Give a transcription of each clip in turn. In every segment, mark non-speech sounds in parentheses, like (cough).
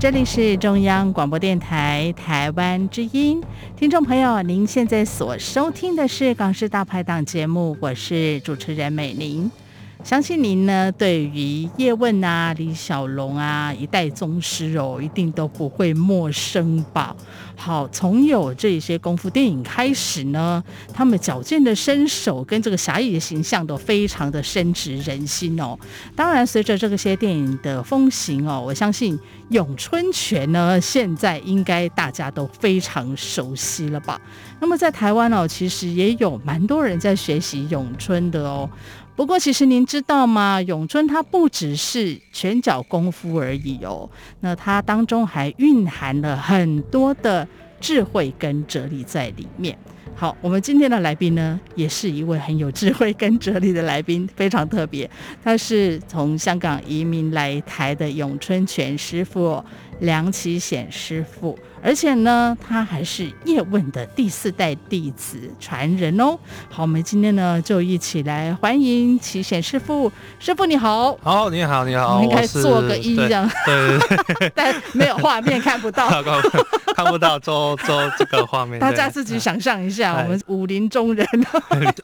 这里是中央广播电台台湾之音，听众朋友，您现在所收听的是《港式大排档》节目，我是主持人美玲。相信您呢，对于叶问啊、李小龙啊一代宗师哦，一定都不会陌生吧？好，从有这些功夫电影开始呢，他们矫健的身手跟这个侠义的形象都非常的深植人心哦。当然，随着这个些电影的风行哦，我相信咏春拳呢，现在应该大家都非常熟悉了吧？那么在台湾哦，其实也有蛮多人在学习咏春的哦。不过，其实您知道吗？咏春它不只是拳脚功夫而已哦，那它当中还蕴含了很多的智慧跟哲理在里面。好，我们今天的来宾呢，也是一位很有智慧跟哲理的来宾，非常特别。他是从香港移民来台的咏春拳师傅梁启显师傅。而且呢，他还是叶问的第四代弟子传人哦。好，我们今天呢就一起来欢迎启显师傅。师傅你好，好，你好，你好，我们应该做个揖这样，对对对，(laughs) 但没有画面看不到，(laughs) 看不到，做做这个画面，大家自己想象一下，我们武林中人。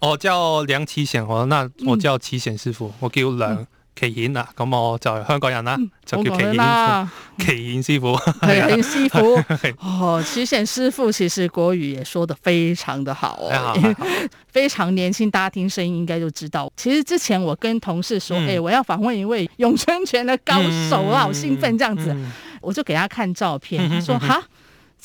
我 (laughs) 叫梁启显哦，那我叫启显师傅，我叫梁。嗯启显啊，咁我就系香港人啦，就叫启显师傅。启显师傅，启显师傅。哦，启显师傅其实国语也说得非常的好哦，非常年轻，大家听声音应该就知道。其实之前我跟同事说，哎、我要访问一位咏春拳的高手，我好兴奋这样子，我就给他看照片，他说哈。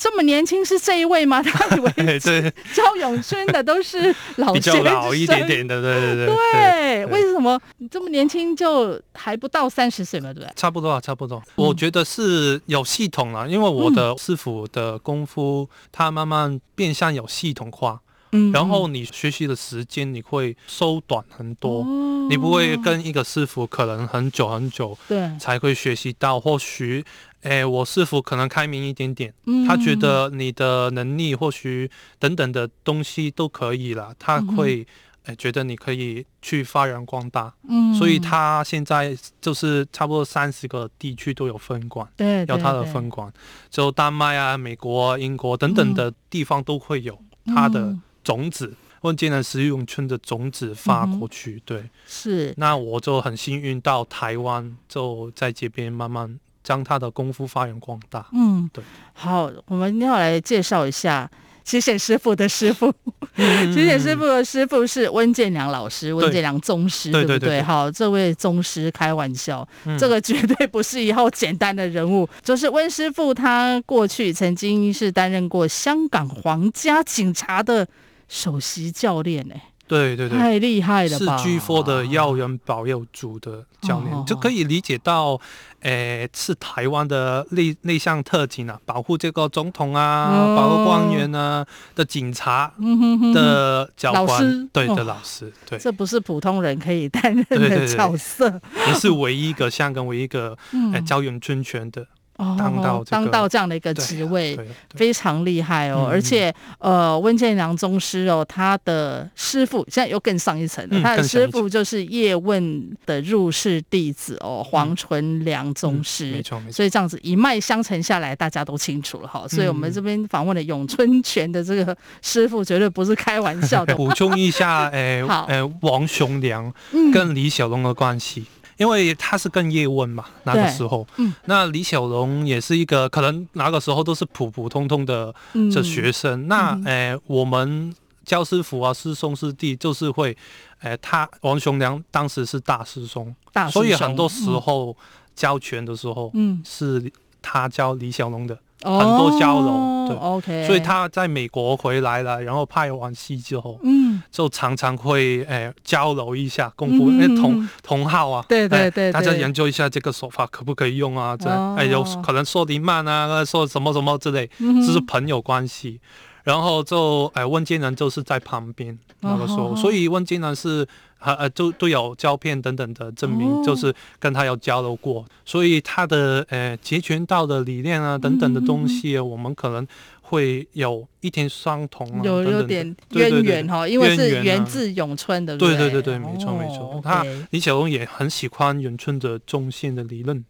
这么年轻是这一位吗？(laughs) 他以为 (laughs) 教咏 (laughs) 春的都是老先生，老一点点的，对对对。对，为什么你这么年轻就还不到三十岁嘛？对不对？差不多啊，差不多。我觉得是有系统了，因为我的师傅的功夫，他慢慢变相有系统化。嗯，然后你学习的时间你会缩短很多，你不会跟一个师傅可能很久很久，对，才会学习到，或许。哎，我师傅可能开明一点点，嗯、他觉得你的能力或许等等的东西都可以了，他会哎觉得你可以去发扬光大，嗯，所以他现在就是差不多三十个地区都有分馆，对，有他的分馆，就丹麦啊、美国、英国等等的地方都会有他的种子，温健良实用村的种子发过去，嗯、对，是，那我就很幸运到台湾，就在这边慢慢。将他的功夫发扬光大。嗯，对。好，我们要来介绍一下启显师傅的师傅。启显师傅的师傅是温建良老师，温建良宗师，对，对不对？好，这位宗师开玩笑，嗯、这个绝对不是以后简单的人物。就是温师傅，他过去曾经是担任过香港皇家警察的首席教练，哎。对对对，太厉害了吧！是 G4 的耀人保佑组的教练，哦、就可以理解到，诶、呃，是台湾的内内向特警啊，保护这个总统啊，哦、保护官员啊的警察的教官，嗯、哼。哼老师。对的老师，对，这不是普通人可以担任的角色，也是唯一一个香港唯一一个诶教员军权的。当到、这个、当到这样的一个职位，非常厉害哦！而且，呃，温建良宗师哦，他的师傅现在又更上一层他的师傅就是叶问的入室弟子哦，黄纯良宗师。嗯、没错，没错。所以这样子一脉相承下来，大家都清楚了哈。所以我们这边访问的咏春拳的这个师傅，绝对不是开玩笑的。(laughs) 补充一下，诶，(laughs) 好，诶，王雄良跟李小龙的关系。嗯因为他是跟叶问嘛，那个时候，嗯、那李小龙也是一个可能那个时候都是普普通通的这学生。嗯、那诶、呃，我们教师傅啊，师兄师弟就是会，诶、呃，他王雄良当时是大师兄，所以很多时候教拳的时候，嗯，是他教李小龙的。很多交流。哦、对，OK。所以他在美国回来了，然后拍完戏之后，嗯，就常常会诶、哎、交流一下功夫，因为、嗯、同同号啊，对对对，哎、大家研究一下这个手法可不可以用啊？这、哦、哎有可能说的慢啊，说什么什么之类，这、嗯、是朋友关系。然后就哎，温金南就是在旁边那个时候，哦、所以温金南是呃呃都都有胶片等等的证明，哦、就是跟他有交流过，所以他的呃截拳道的理念啊等等的东西，嗯、我们可能会有一点相同啊，有有点渊源哈，因为是源自咏春的，对？对对对，没错没错。他李小龙也很喜欢咏春的中线的理论。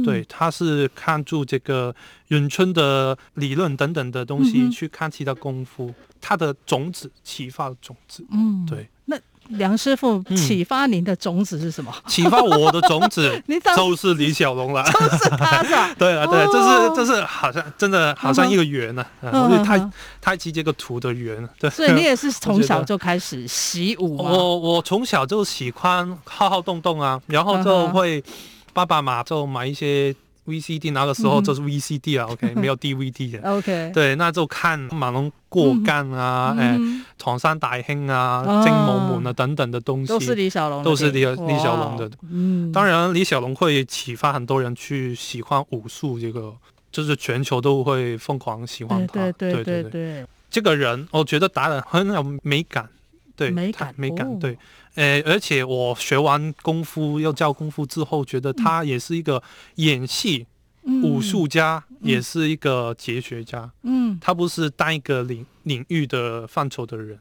嗯，对，他是看住这个咏春的理论等等的东西，去看其他功夫，他的种子启发的种子。嗯，对。那梁师傅启发您的种子是什么？启发我的种子，(laughs) 就是李小龙了。就是他是吧？(laughs) 对啊，对，这是这是好像真的好像一个缘呢，因为太太极这个图的缘。对，所以你也是 (laughs) 从小就开始习武吗？我我从小就喜欢浩浩动动啊，然后就会。爸爸嘛就买一些 VCD，那个时候就是 VCD 啊、嗯、，OK，没有 DVD 的，OK，对，那就看马龙过干啊，哎、嗯，唐、欸、山大兄啊，哦、精武门啊等等的东西，都是李小龙，都是李李小龙的。嗯，当然李小龙会启发很多人去喜欢武术，这个就是全球都会疯狂喜欢他。对对对对对，对，对，这个人我觉得打的很有美感，对，美感美感，对。呃，而且我学完功夫要教功夫之后，觉得他也是一个演戏、嗯、武术家，嗯、也是一个哲学家。嗯，他不是单一个领领域的范畴的人。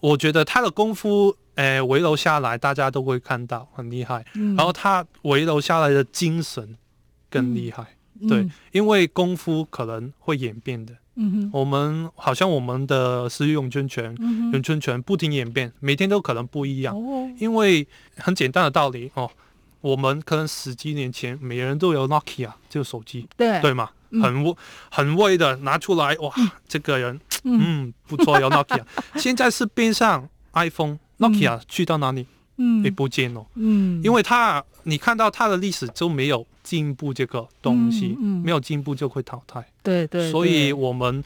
我觉得他的功夫，呃，围楼下来，大家都会看到很厉害。嗯、然后他围楼下来的精神更厉害。嗯、对，因为功夫可能会演变的。嗯哼，我们好像我们的十一咏春拳、咏春拳不停演变，每天都可能不一样。哦，因为很简单的道理哦，我们可能十几年前每人都有 Nokia 这个手机，对对吗？很很威的拿出来，哇，这个人嗯不错，有 Nokia。(laughs) 现在是边上 iPhone，Nokia 去到哪里？嗯，也不见了。嗯，因为他你看到它的历史就没有。进步这个东西，嗯嗯、没有进步就会淘汰。对，所以我们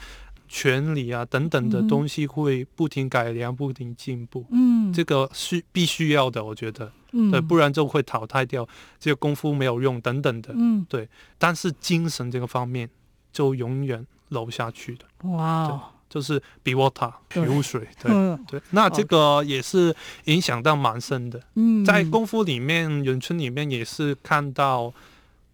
权利啊等等的东西会不停改良，不停进步。嗯，这个是必须要的，我觉得。嗯，对，不然就会淘汰掉，这个功夫没有用等等的。嗯，对。但是精神这个方面就永远留下去的。哇、哦，就是 be water，如水。(laughs) 对对，对，那这个也是影响到蛮深的。嗯，在功夫里面，咏春里面也是看到。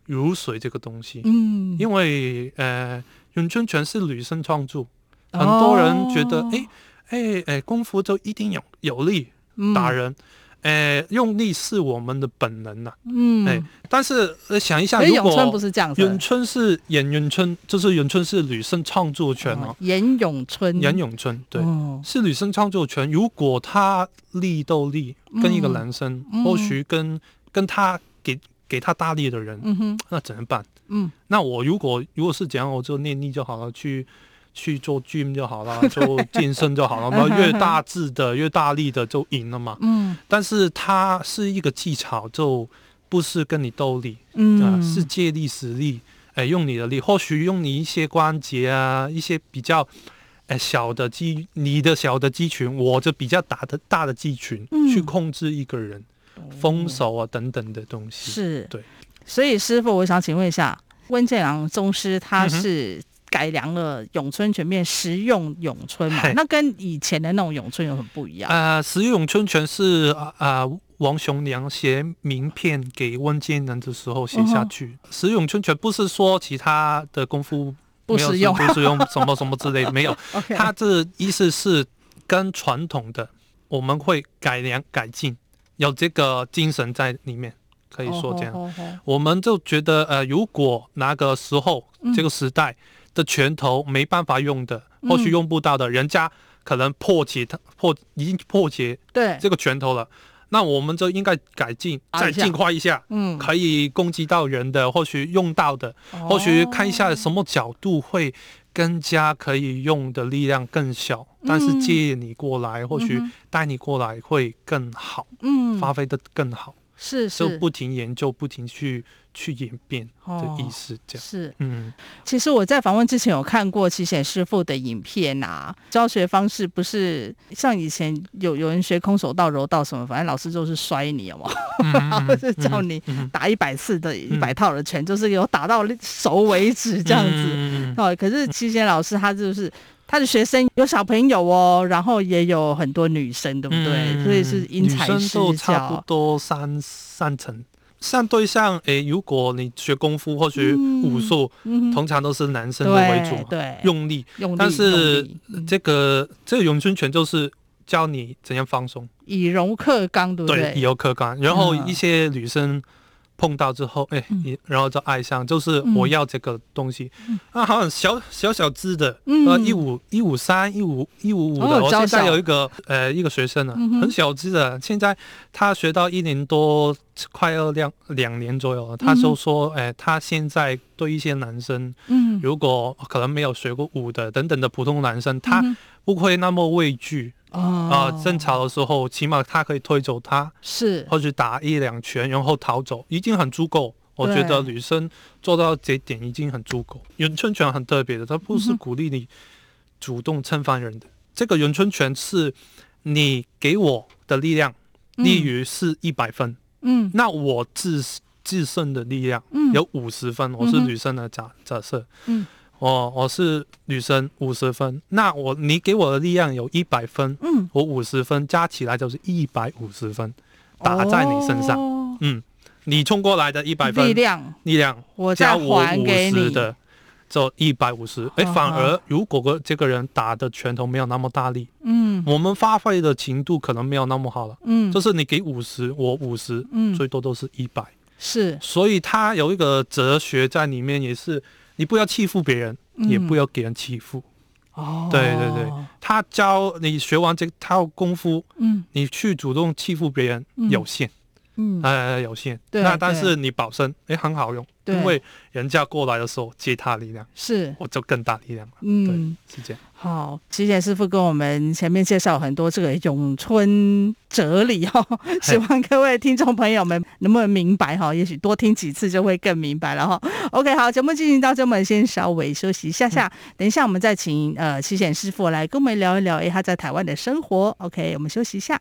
如水这个东西，嗯，因为呃，咏春全是女生创作，很多人觉得，哎哎哎，功夫就一定有有力打人，哎，用力是我们的本能呐，嗯，哎，但是想一下，如果咏春不是这样子，咏春是严咏春，就是咏春是女生创作权哦，严咏春，严咏春，对，是女生创作权，如果她力斗力跟一个男生，或许跟跟他给。给他大力的人，那怎么办？嗯，那我如果如果是这样，我就念力就好了，去去做 gym 就好了，(laughs) 做健身就好了。(laughs) 那越大致的、越大力的就赢了嘛。嗯，但是它是一个技巧，就不是跟你斗力，嗯、呃，是借力使力，哎，用你的力，或许用你一些关节啊，一些比较哎小的肌，你的小的肌群，我就比较大的大的肌群，嗯、去控制一个人。丰手啊，等等的东西是对，所以师傅，我想请问一下，温建良宗师他是改良了咏春拳变实用咏春嘛？嗯、那跟以前的那种咏春有很不一样？呃，实用咏春拳是啊、呃，王雄良写名片给温建良的时候写下去。嗯、实用咏春拳不是说其他的功夫不实用，不实用什么什么之类，没有。(laughs) 他这意思是跟传统的我们会改良改进。有这个精神在里面，可以说这样。Oh, oh, oh, oh. 我们就觉得，呃，如果那个时候、嗯、这个时代的拳头没办法用的，或许用不到的，嗯、人家可能破解它破已经破解对。这个拳头了，那我们就应该改进，再进化一下，嗯，可以攻击到人的，或许用到的，哦、或许看一下什么角度会。更加可以用的力量更小，但是借你过来，嗯、或许带你过来会更好，嗯，发挥的更好。是是，就不停研究，不停去。去演变的意思，这样、哦、是嗯。其实我在访问之前有看过齐贤师傅的影片啊，教学方式不是像以前有有人学空手道、柔道什么，反正老师就是摔你，有吗？嗯、(laughs) 然后就叫你打一百次的、一百套的拳，嗯、就是有打到熟为止这样子。嗯、哦，可是齐贤老师他就是他的学生有小朋友哦，然后也有很多女生，对不对？嗯、所以是因材施教，差不多三三成。相对象，诶、欸，如果你学功夫或学武术，嗯嗯、通常都是男生的为主嘛，对，用力。用力。但是这个、嗯、这个咏春拳就是教你怎样放松，以柔克刚，对不对？对，以柔克刚。然后一些女生。碰到之后，哎、欸，嗯、然后就爱上，就是我要这个东西。嗯、啊，好像小小小只的，呃，一五一五三一五一五五的。哦、我现在有一个呃一个学生呢，嗯、哼很小只的，现在他学到一年多，快要两两年左右了。他就说，哎、欸，他现在对一些男生，嗯，如果可能没有学过舞的等等的普通男生，他不会那么畏惧。啊，争吵的时候，起码他可以推走他，是。或者打一两拳，然后逃走，已经很足够。我觉得女生做到这点已经很足够。咏春拳很特别的，它不是鼓励你主动侵犯人的。嗯、这个咏春拳是你给我的力量，例如是一百分，嗯，那我自自身的力量有五十分，嗯、我是女生的假假设，嗯。我我是女生五十分，那我你给我的力量有一百分，嗯，我五十分加起来就是一百五十分，打在你身上，哦、嗯，你冲过来的一百分力量力量，我加我五十的，就一百五十，哎，反而如果个这个人打的拳头没有那么大力，嗯，我们发挥的程度可能没有那么好了，嗯，就是你给五十，我五十，嗯，最多都是一百，是，所以他有一个哲学在里面，也是。你不要欺负别人，嗯、也不要给人欺负。哦，对对对，他教你学完这套功夫，嗯，你去主动欺负别人有限，嗯，呃，有限。对，那但是你保身，哎，很好用。对，因为人家过来的时候借他力量，是我就更大力量了。嗯，是这样。好，奇贤师傅跟我们前面介绍很多这个咏春哲理哦，希望各位听众朋友们能不能明白哈？也许多听几次就会更明白了哈。OK，好，节目进行到这，我们先稍微休息一下下，等一下我们再请呃奇贤师傅来跟我们聊一聊，哎，他在台湾的生活。OK，我们休息一下。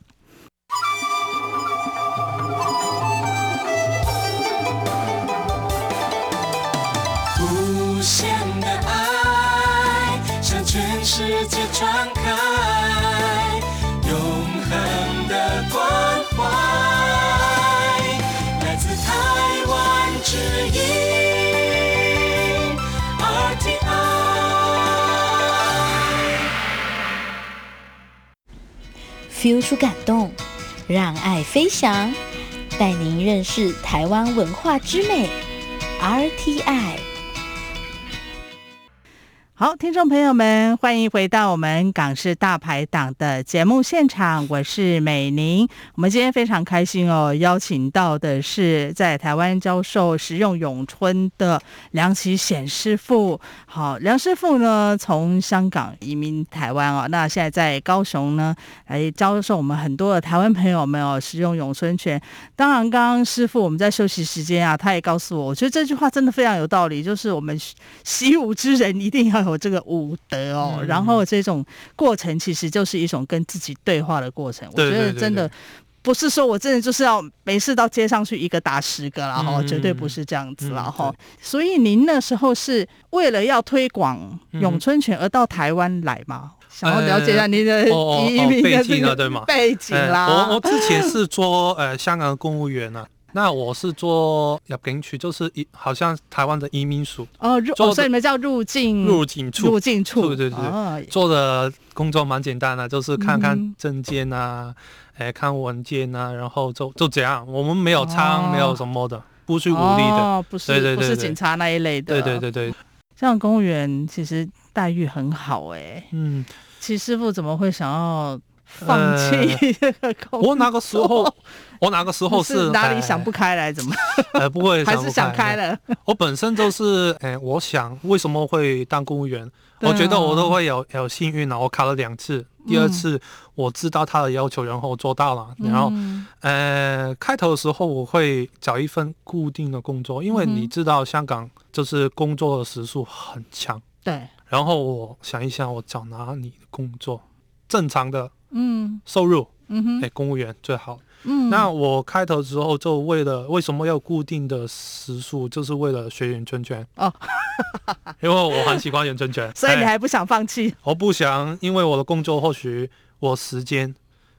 界传开永恒的关怀，来自台湾之音 RTI。feel 出感动，让爱飞翔，带您认识台湾文化之美 RTI。好，听众朋友们，欢迎回到我们港式大排档的节目现场，我是美玲。我们今天非常开心哦，邀请到的是在台湾教授实用咏春的梁启显师傅。好，梁师傅呢，从香港移民台湾哦，那现在在高雄呢，来教授我们很多的台湾朋友们哦，实用咏春拳。当然，刚刚师傅我们在休息时间啊，他也告诉我，我觉得这句话真的非常有道理，就是我们习武之人一定要有。这个武德哦，嗯、然后这种过程其实就是一种跟自己对话的过程。对对对对，我觉得真的不是说我真的就是要没事到街上去一个打十个了哈，嗯、绝对不是这样子了哈。嗯、所以您那时候是为了要推广咏春拳而到台湾来吗？嗯、想要了解一下您的移民的这个对吗，背景啦。我我之前 (laughs) 是做呃香港公务员呢。那我是做入境处，就是一好像台湾的移民署哦，入所以你们叫入境入境处，入境处，对对对，哦、做的工作蛮简单的，就是看看证件啊，哎、嗯，看文件啊，然后就就这样，我们没有枪，哦、没有什么的，不是武力的，哦、不是对对对对，不是警察那一类的，对对对对，像公务员其实待遇很好哎，嗯，其实师傅怎么会想要？放弃这个工作？我那个时候，(laughs) 我那个时候是，是哪里想不开来？怎么？呃，(laughs) 不会，还是想开了。我本身就是，哎，我想为什么会当公务员？哦、我觉得我都会有有幸运了。我考了两次，第二次我知道他的要求，然后做到了。嗯、然后，呃，开头的时候我会找一份固定的工作，因为你知道香港就是工作的时数很强。对。然后我想一想，我找哪里工作正常的，嗯，收入，嗯哼，哎，公务员最好。嗯，那我开头之后就为了为什么要固定的时数，就是为了学圆圈圈。哦，(laughs) 因为我很喜欢圆圈圈，(laughs) 所以你还不想放弃？我不想，因为我的工作或许我时间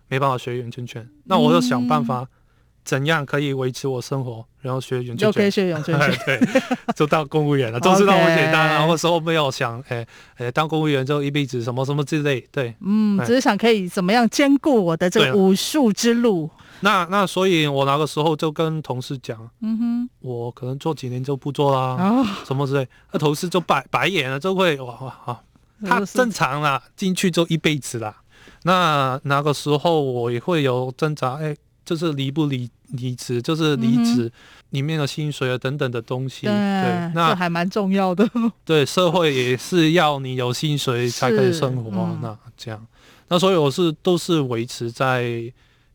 没办法学圆圈圈，那我就想办法怎样可以维持我生活，然后学咏春拳，就可以学咏春拳，对，就当公务员了，(laughs) 都是那么简单。然后时候没有想，哎哎，当公务员就一辈子什么什么之类，对，嗯，只是想可以怎么样兼顾我的这个武术之路。那那所以，我那个时候就跟同事讲，嗯哼，我可能做几年就不做啦，哦、什么之类。那同事就白白眼了，就会哇哇啊，他正常啦，进去就一辈子啦。那那个时候我也会有挣扎，哎，就是离不离离职，就是离职里面的薪水啊等等的东西，嗯、对，那还蛮重要的。(laughs) 对，社会也是要你有薪水才可以生活，嗯、那这样，那所以我是都是维持在。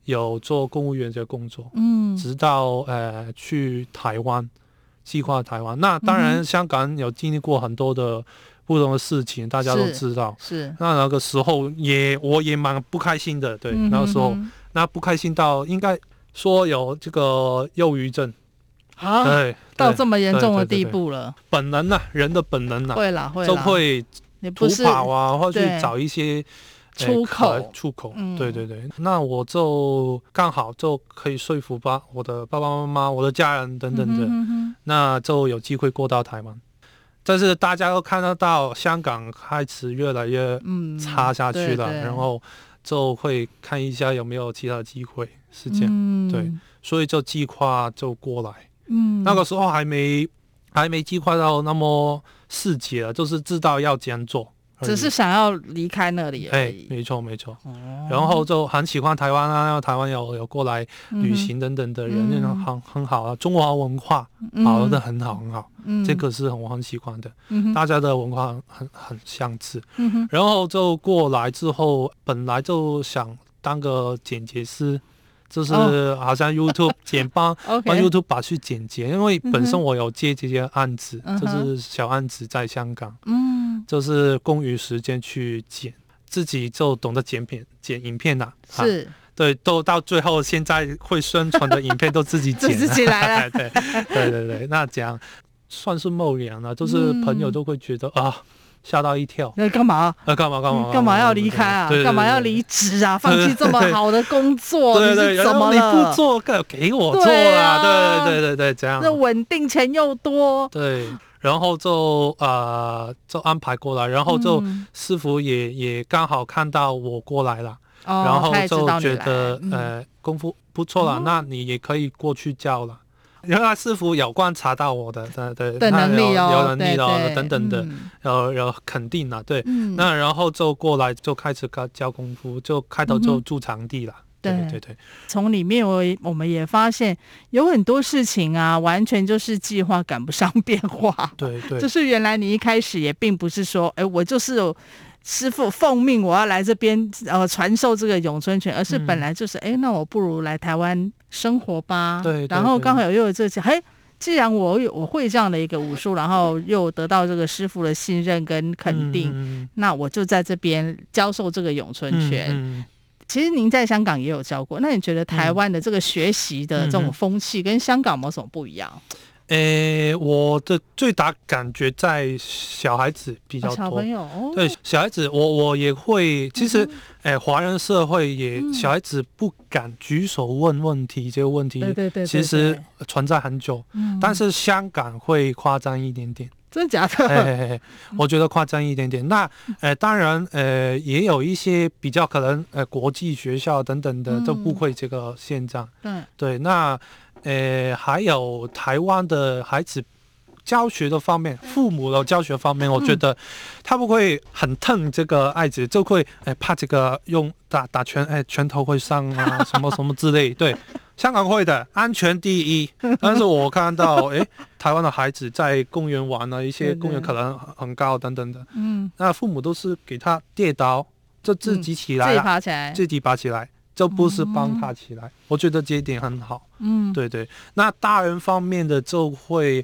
有做公务员这个工作，嗯，直到呃去台湾，计划台湾。那当然，香港有经历过很多的不同的事情，大家都知道。是。是那那个时候也我也蛮不开心的，对，嗯、哼哼那个时候那不开心到应该说有这个忧郁症。啊，对，到这么严重的地步了。本能呐、啊，人的本能呐、啊，会啦会啦，就会逃跑啊，或者去找一些。出口，出口，对对对，那我就刚好就可以说服吧，我的爸爸妈妈、我的家人等等的，嗯、哼哼那就有机会过到台湾。但是大家都看得到，香港开始越来越差下去了，然后就会看一下有没有其他的机会，是这样，嗯、对，所以就计划就过来。嗯，那个时候还没还没计划到那么细节了，就是知道要这样做。只是想要离开那里而已。哎，没错没错。哦、然后就很喜欢台湾啊，台湾有有过来旅行等等的人，那种、嗯、很很好啊。中华文化搞得很好很好，嗯、这个是我很喜欢的。嗯、哼大家的文化很很相似。嗯、哼然后就过来之后，本来就想当个剪辑师。就是好像 YouTube (laughs) 剪帮帮 YouTube 把去剪辑，因为本身我有接这些案子，就是小案子在香港，嗯，就是空余时间去剪，自己就懂得剪片、剪影片呐，是，对，都到最后现在会宣传的影片都自己剪，(laughs) 自己来了，(laughs) 对对对对，那这样算是冒险了，就是朋友都会觉得 (laughs) 啊。吓到一跳！那干嘛？那干嘛干嘛？干嘛要离开啊？干嘛要离职啊？放弃这么好的工作？对对，怎么你不做，给我做啊？对对对对，这样。那稳定钱又多。对，然后就呃就安排过来，然后就师傅也也刚好看到我过来了，然后就觉得呃功夫不错了，那你也可以过去教了。原来师傅有观察到我的，对对，能力哦，有能力哦，等等的，有有肯定了，对。那然后就过来就开始教教功夫，就开头就住场地了。对对对。从里面我我们也发现有很多事情啊，完全就是计划赶不上变化。(laughs) 对对。就是原来你一开始也并不是说，哎，我就是有。师傅奉命，我要来这边呃传授这个咏春拳，而是本来就是哎、嗯，那我不如来台湾生活吧。对，对，对。然后刚好又有这些，嘿，既然我有我会这样的一个武术，然后又得到这个师傅的信任跟肯定，嗯、那我就在这边教授这个咏春拳。其实您在香港也有教过，那你觉得台湾的这个学习的这种风气跟香港有什么不一样？诶、欸，我的最大感觉在小孩子比较多，小朋友、哦、对小孩子，我我也会，其实，诶、华人社会也小孩子不敢举手问问题，这个问题，对对对，其实存在很久，嗯、但是香港会夸张一点点，真的假的？嘿嘿嘿，(laughs) 我觉得夸张一点点。那，呃，当然，呃，也有一些比较可能，呃，国际学校等等的都不会这个现象，嗯、对，那。呃，还有台湾的孩子教学的方面，父母的教学方面，我觉得他不会很疼这个孩子，就会哎怕这个用打打拳，哎拳头会伤啊，什么什么之类。对，香港会的，安全第一。(laughs) 但是我看到 (laughs) 哎，台湾的孩子在公园玩了一些公园可能很高等等的，嗯，那父母都是给他跌倒，就自己起来，自己爬起来，自己爬起来。就不是帮他起来，嗯、我觉得这一点很好。嗯，对对。那大人方面的就会，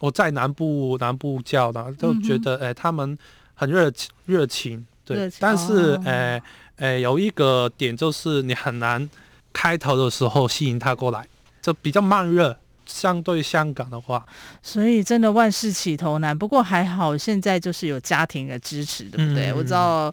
我在南部南部教的，就觉得哎、嗯，他们很热情热情。对，但是哎哎、哦，有一个点就是你很难开头的时候吸引他过来，这比较慢热。相对香港的话，所以真的万事起头难。不过还好，现在就是有家庭的支持，对不对？嗯、我知道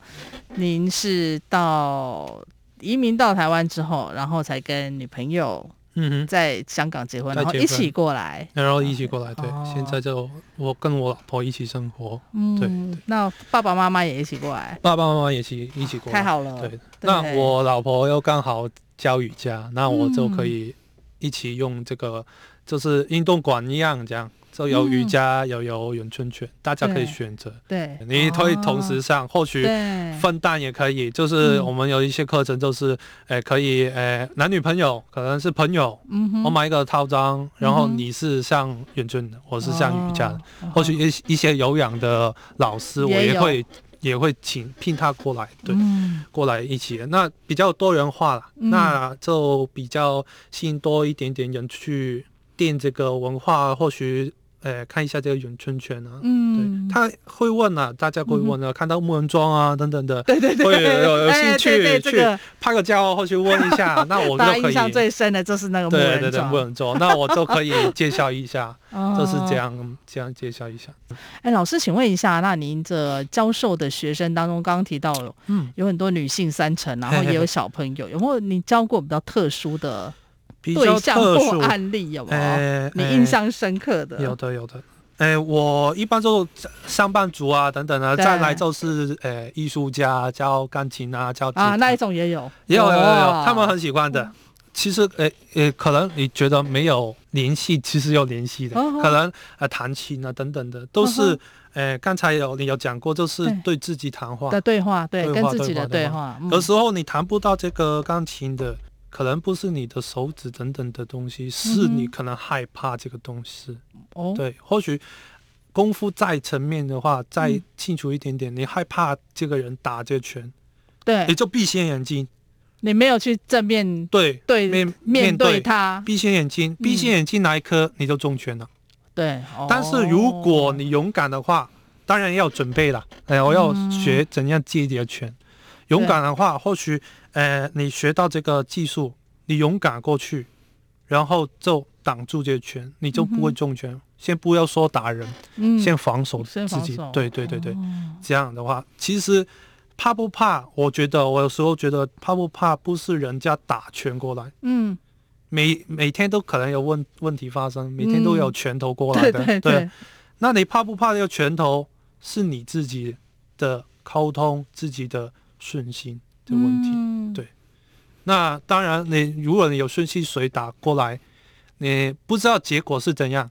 您是到。移民到台湾之后，然后才跟女朋友嗯哼在香港结婚，然后一起过来，然后一起过来，对，哦、现在就我跟我老婆一起生活，嗯，对，对。那爸爸妈妈也一起过来，爸爸妈妈也一起一起过来，太好了，对。对那我老婆又刚好教瑜伽，那我就可以一起用这个，就是运动馆一样这样。就有瑜伽，有有咏春拳，大家可以选择。对，你可以同时上，或许分担也可以。就是我们有一些课程，就是诶可以诶男女朋友可能是朋友，我买一个套装，然后你是上咏春的，我是上瑜伽的。或许一一些有氧的老师，我也会也会请聘他过来，对，过来一起。那比较多元化了，那就比较吸引多一点点人去定这个文化，或许。哎，看一下这个咏春拳啊，嗯，对，他会问啊，大家会问啊，看到木人桩啊等等的，对对对，会有有兴趣去拍个照或去问一下，(laughs) 那我就可以。印象最深的就是那个木人桩，对对对，木人桩，那我就可以介绍一下，(laughs) 就是这样这样介绍一下。哎，老师，请问一下，那您这教授的学生当中，刚刚提到了，嗯，有很多女性三成，然后也有小朋友，有没有你教过比较特殊的？对象或案例有没有？欸、你印象深刻的？有的，有的。哎、欸，我一般就上班族啊，等等啊，再来就是呃，艺术家教钢琴啊，教啊那一种也有，也有，有，有，有，他们很喜欢的。其实，哎、欸，呃，可能你觉得没有联系，其实有联系的。可能呃，弹琴啊，等等的，都是，刚才有你有讲过，就是对自己谈话的对话，对，跟自己的对话。有时候你弹不到这个钢琴的。可能不是你的手指等等的东西，是你可能害怕这个东西。哦、嗯，对，或许功夫再层面的话，再清楚一点点，嗯、你害怕这个人打这拳，对，你就闭上眼睛，你没有去正面对对面面对他，闭上眼睛，闭上眼睛那一刻你就中拳了。对，但是如果你勇敢的话，当然要准备了。哎，我要学怎样接你的拳。嗯勇敢的话，或许，呃，你学到这个技术，你勇敢过去，然后就挡住这拳，你就不会中拳。嗯、先不要说打人，嗯、先防守自己。对对对对，哦、这样的话，其实怕不怕？我觉得我有时候觉得怕不怕，不是人家打拳过来，嗯，每每天都可能有问问题发生，每天都有拳头过来的，嗯、对，对，对，对。那你怕不怕这个拳头？是你自己的沟通，自己的。顺心的问题，嗯、对，那当然，你如果你有顺心水打过来，你不知道结果是怎样，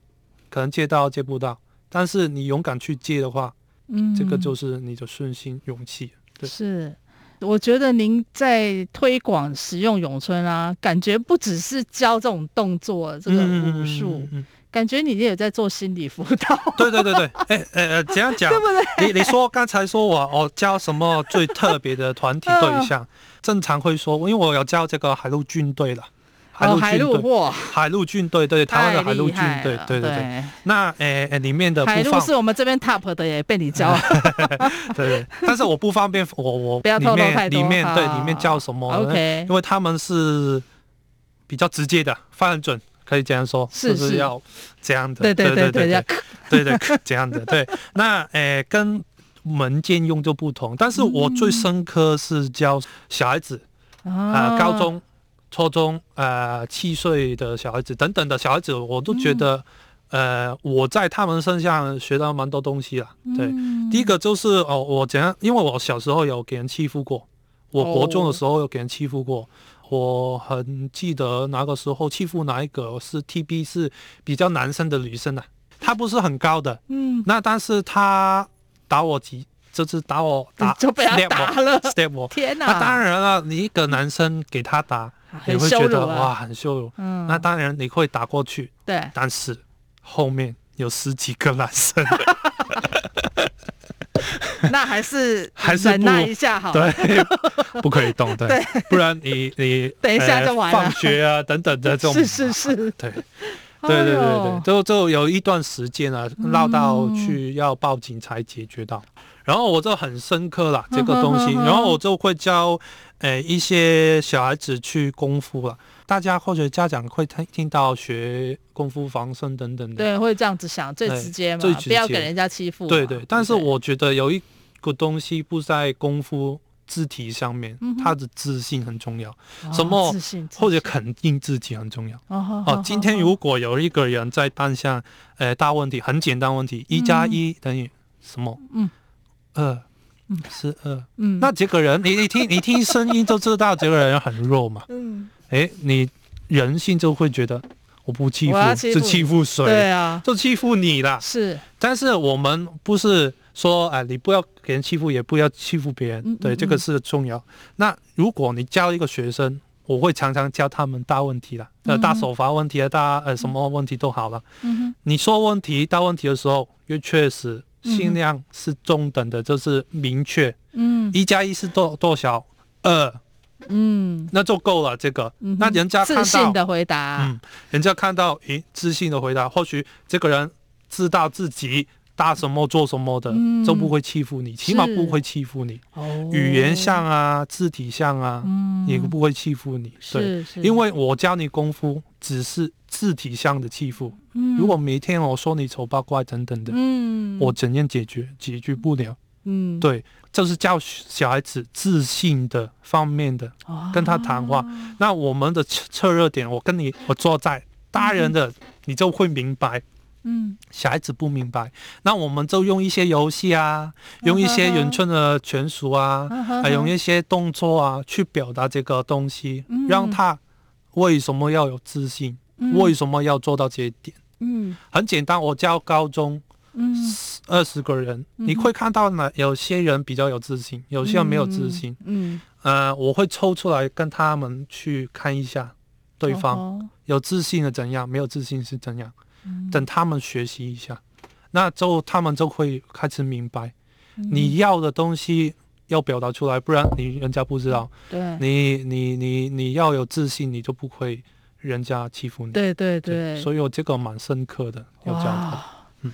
可能接到接不到，但是你勇敢去接的话，嗯，这个就是你的顺心勇气。对，是，我觉得您在推广使用咏春啊，感觉不只是教这种动作，这个武术。嗯嗯嗯感觉你也有在做心理辅导。对对对对，哎哎呃，怎样讲？对不对？你你说刚才说我我教什么最特别的团体 (laughs) 对象？正常会说，因为我有教这个海陆军队了，海陆军队，海陆军队对台湾的海陆军队，对对对。那哎哎，里面的海陆是我们这边 top 的，耶被你教。(laughs) 对对，但是我不方便，我我 (laughs) 不要透露太多。里面对里面教什么？OK，因为他们是比较直接的，发很准。可以这样说，是是要这样的，对对对对对对 (laughs) 对，这样的对。那诶，跟门禁用就不同，但是我最深刻是教小孩子啊，高中、初中啊，七岁的小孩子等等的小孩子，我都觉得，呃，我在他们身上学到蛮多东西了。对，第一个就是哦，我怎样，因为我小时候有给人欺负过，我国中的时候有给人欺负过。我很记得那个时候欺负哪一个是 TB 是比较男生的女生呐、啊，他不是很高的，嗯，那但是她打我几，就是打我打 (laughs) 就被他打了。step 我，天哪！那当然了，你一个男生给他打，你会觉得哇很羞辱，嗯，那当然你会打过去，对，但是后面有十几个男生。(laughs) (laughs) 那还是还是忍耐一下好，对，(laughs) 不可以动，对，不然你你 (laughs) 等一下就完了，放学啊等等的这种，是是是，对，对对对对，就就有一段时间啊，闹到去要报警才解决到，然后我就很深刻了这个东西，然后我就会教诶一些小孩子去功夫了，大家或者家长会听听到学功夫防身等等的，对，会这样子想，最直接嘛，最直接，不要给人家欺负，对对，但是我觉得有一。个东西不在功夫字体上面，他的自信很重要。什么？或者肯定自己很重要。哦，今天如果有一个人在当下，呃，大问题，很简单问题，一加一等于什么？嗯，二，是二。嗯，那这个人，你你听你听声音就知道这个人很弱嘛。(laughs) 嗯，哎，你人性就会觉得我不欺负，是欺负谁？对啊，就欺负你了。是，但是我们不是。说，哎，你不要给人欺负，也不要欺负别人，嗯嗯嗯对，这个是重要。那如果你教一个学生，我会常常教他们大问题了，呃，大手法问题啊，大呃什么问题都好了。嗯哼，你说问题大问题的时候，又确实尽量是中等的，就是明确。嗯，一加一是多多少？二。嗯，那就够了。这个，嗯、那人家看到自信的回答，嗯，人家看到，诶，自信的回答，或许这个人知道自己。打什么做什么的，嗯、都不会欺负你，起码不会欺负你。哦、语言上啊，肢体上啊，嗯、也不会欺负你。对，因为我教你功夫，只是肢体上的欺负。嗯、如果每天我说你丑八怪等等的，嗯、我怎样解决？解决不了。嗯，对，就是教小孩子自信的方面的，跟他谈话。哦、那我们的侧热点，我跟你，我坐在大人的，嗯、你就会明白。嗯，小孩子不明白，那我们就用一些游戏啊，用一些咏春的拳术啊，还用一些动作啊，去表达这个东西，让他为什么要有自信，为什么要做到这一点？嗯，很简单，我教高中，嗯，二十个人，你会看到呢，有些人比较有自信，有些人没有自信，嗯，呃，我会抽出来跟他们去看一下，对方有自信的怎样，没有自信是怎样。等他们学习一下，那之后他们就会开始明白，你要的东西要表达出来，不然你人家不知道。对，你你你你要有自信，你就不会人家欺负你。对对对，对，所以我这个蛮深刻的，要教他。嗯。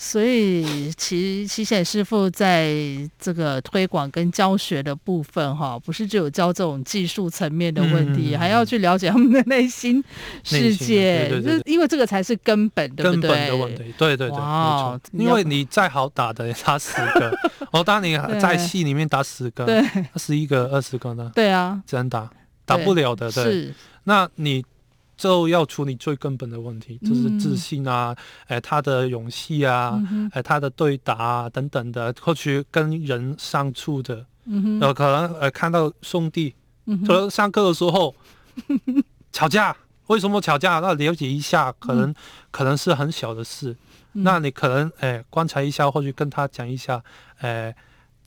所以其齐显师傅在这个推广跟教学的部分，哈，不是只有教这种技术层面的问题，嗯、还要去了解他们的内心世界，对对对，因为这个才是根本，对不对？根本的问题，对对对，哇没错。因为你再好打的打十个，哦，当你 (laughs) 在戏里面打十个，对，十一个、二十个呢？对啊，只能打打不了的，对。是，那你。就要处理最根本的问题，就是自信啊，哎、嗯，他的勇气啊，哎、他的对答啊等等的，或许跟人相处的，嗯哼，呃，可能呃看到兄弟，可能上课的时候 (laughs) 吵架，为什么吵架？那了解一下，可能、嗯、可能是很小的事，嗯、那你可能哎观察一下，或许跟他讲一下，哎，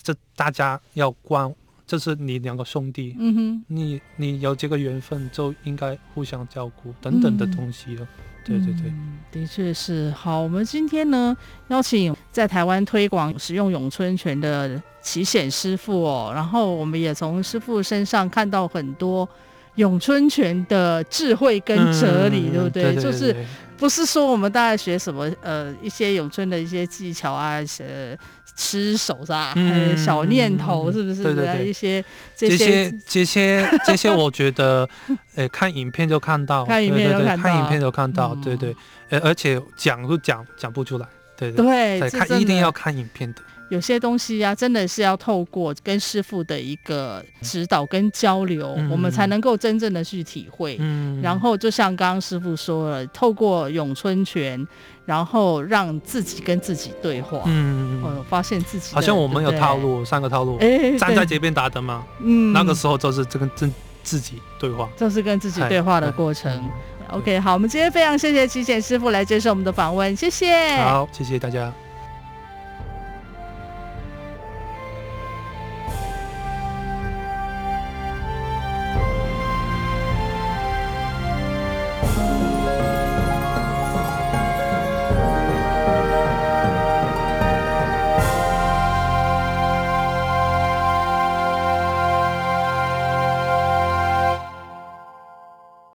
这大家要关。这是你两个兄弟，嗯哼，你你有这个缘分，就应该互相照顾等等的东西了。嗯、对对对、嗯，的确是。好，我们今天呢邀请在台湾推广使用咏春拳的齐显师傅哦，然后我们也从师傅身上看到很多咏春拳的智慧跟哲理，嗯、对不对？对对对对，就是不是说我们大概学什么呃一些咏春的一些技巧啊，呃。吃手是吧？嗯，小念头是不是？对对对，一些这些这些这些，(laughs) 我觉得，呃，看影片就看到，看影片就看到，看影片就看到，对对，呃，而且讲都讲讲不出来，对对对，看一定要看影片的。有些东西呀、啊，真的是要透过跟师傅的一个指导跟交流，嗯、我们才能够真正的去体会。嗯，然后就像刚刚师傅说了，透过咏春拳，然后让自己跟自己对话。嗯，嗯发现自己好像我们有套路，对三个套路，哎，站在这边打的吗？嗯，那个时候就是这个自自己对话，就是跟自己对话的过程。OK，好，我们今天非常谢谢奇显师傅来接受我们的访问，谢谢。好，谢谢大家。